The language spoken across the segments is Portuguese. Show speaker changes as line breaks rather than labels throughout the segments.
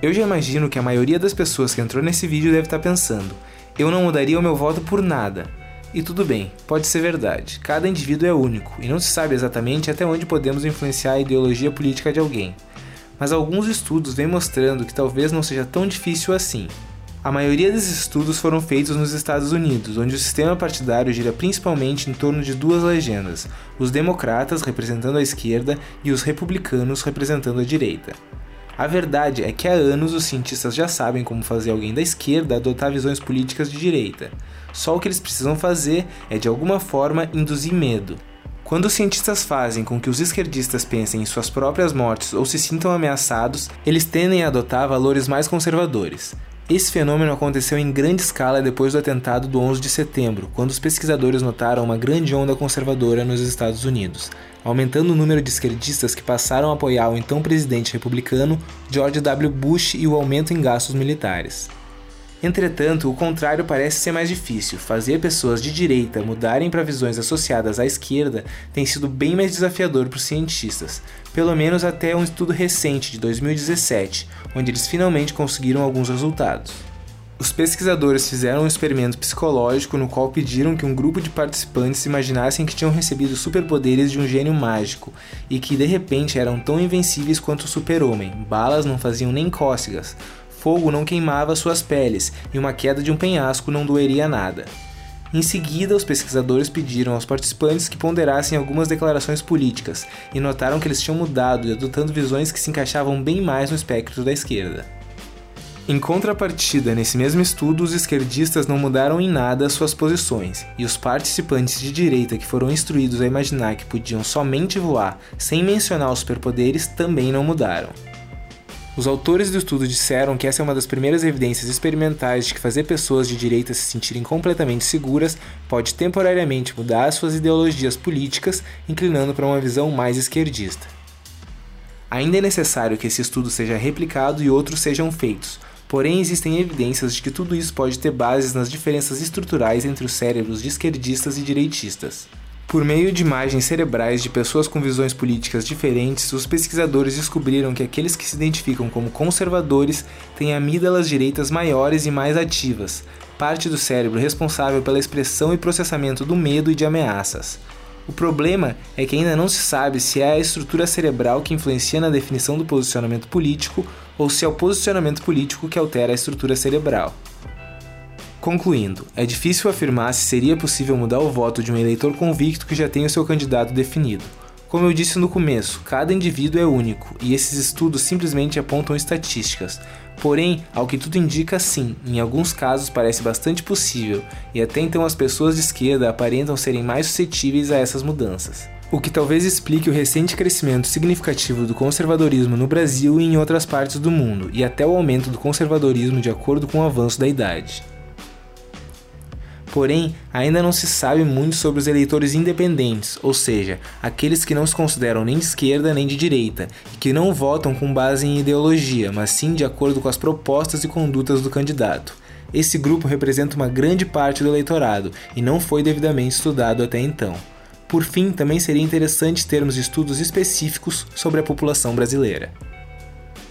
Eu já imagino que a maioria das pessoas que entrou nesse vídeo deve estar pensando: eu não mudaria o meu voto por nada. E tudo bem, pode ser verdade. Cada indivíduo é único e não se sabe exatamente até onde podemos influenciar a ideologia política de alguém. Mas alguns estudos vêm mostrando que talvez não seja tão difícil assim. A maioria desses estudos foram feitos nos Estados Unidos, onde o sistema partidário gira principalmente em torno de duas legendas: os democratas representando a esquerda e os republicanos representando a direita. A verdade é que há anos os cientistas já sabem como fazer alguém da esquerda adotar visões políticas de direita. Só o que eles precisam fazer é de alguma forma induzir medo. Quando os cientistas fazem com que os esquerdistas pensem em suas próprias mortes ou se sintam ameaçados, eles tendem a adotar valores mais conservadores. Esse fenômeno aconteceu em grande escala depois do atentado do 11 de setembro, quando os pesquisadores notaram uma grande onda conservadora nos Estados Unidos, aumentando o número de esquerdistas que passaram a apoiar o então presidente republicano George W. Bush e o aumento em gastos militares. Entretanto, o contrário parece ser mais difícil. Fazer pessoas de direita mudarem para visões associadas à esquerda tem sido bem mais desafiador para os cientistas, pelo menos até um estudo recente de 2017, onde eles finalmente conseguiram alguns resultados. Os pesquisadores fizeram um experimento psicológico no qual pediram que um grupo de participantes imaginassem que tinham recebido superpoderes de um gênio mágico e que de repente eram tão invencíveis quanto o super-homem. Balas não faziam nem cócegas, fogo não queimava suas peles e uma queda de um penhasco não doeria nada. Em seguida, os pesquisadores pediram aos participantes que ponderassem algumas declarações políticas e notaram que eles tinham mudado e adotando visões que se encaixavam bem mais no espectro da esquerda. Em contrapartida, nesse mesmo estudo, os esquerdistas não mudaram em nada suas posições, e os participantes de direita que foram instruídos a imaginar que podiam somente voar sem mencionar os superpoderes também não mudaram. Os autores do estudo disseram que essa é uma das primeiras evidências experimentais de que fazer pessoas de direita se sentirem completamente seguras pode temporariamente mudar suas ideologias políticas, inclinando para uma visão mais esquerdista. Ainda é necessário que esse estudo seja replicado e outros sejam feitos, porém existem evidências de que tudo isso pode ter bases nas diferenças estruturais entre os cérebros de esquerdistas e direitistas. Por meio de imagens cerebrais de pessoas com visões políticas diferentes, os pesquisadores descobriram que aqueles que se identificam como conservadores têm amígdalas direitas maiores e mais ativas, parte do cérebro responsável pela expressão e processamento do medo e de ameaças. O problema é que ainda não se sabe se é a estrutura cerebral que influencia na definição do posicionamento político ou se é o posicionamento político que altera a estrutura cerebral. Concluindo, é difícil afirmar se seria possível mudar o voto de um eleitor convicto que já tem o seu candidato definido. Como eu disse no começo, cada indivíduo é único e esses estudos simplesmente apontam estatísticas. Porém, ao que tudo indica, sim, em alguns casos parece bastante possível, e até então as pessoas de esquerda aparentam serem mais suscetíveis a essas mudanças. O que talvez explique o recente crescimento significativo do conservadorismo no Brasil e em outras partes do mundo, e até o aumento do conservadorismo de acordo com o avanço da idade. Porém, ainda não se sabe muito sobre os eleitores independentes, ou seja, aqueles que não se consideram nem de esquerda nem de direita, e que não votam com base em ideologia, mas sim de acordo com as propostas e condutas do candidato. Esse grupo representa uma grande parte do eleitorado e não foi devidamente estudado até então. Por fim, também seria interessante termos estudos específicos sobre a população brasileira.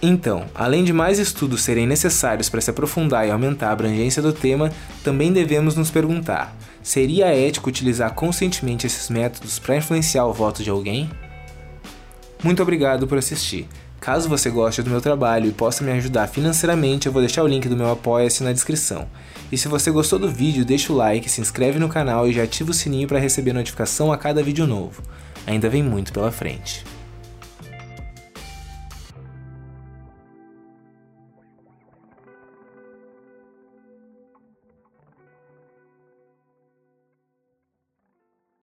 Então, além de mais estudos serem necessários para se aprofundar e aumentar a abrangência do tema, também devemos nos perguntar: seria ético utilizar conscientemente esses métodos para influenciar o voto de alguém? Muito obrigado por assistir. Caso você goste do meu trabalho e possa me ajudar financeiramente, eu vou deixar o link do meu Apoia-se na descrição. E se você gostou do vídeo, deixa o like, se inscreve no canal e já ativa o sininho para receber notificação a cada vídeo novo. Ainda vem muito pela frente.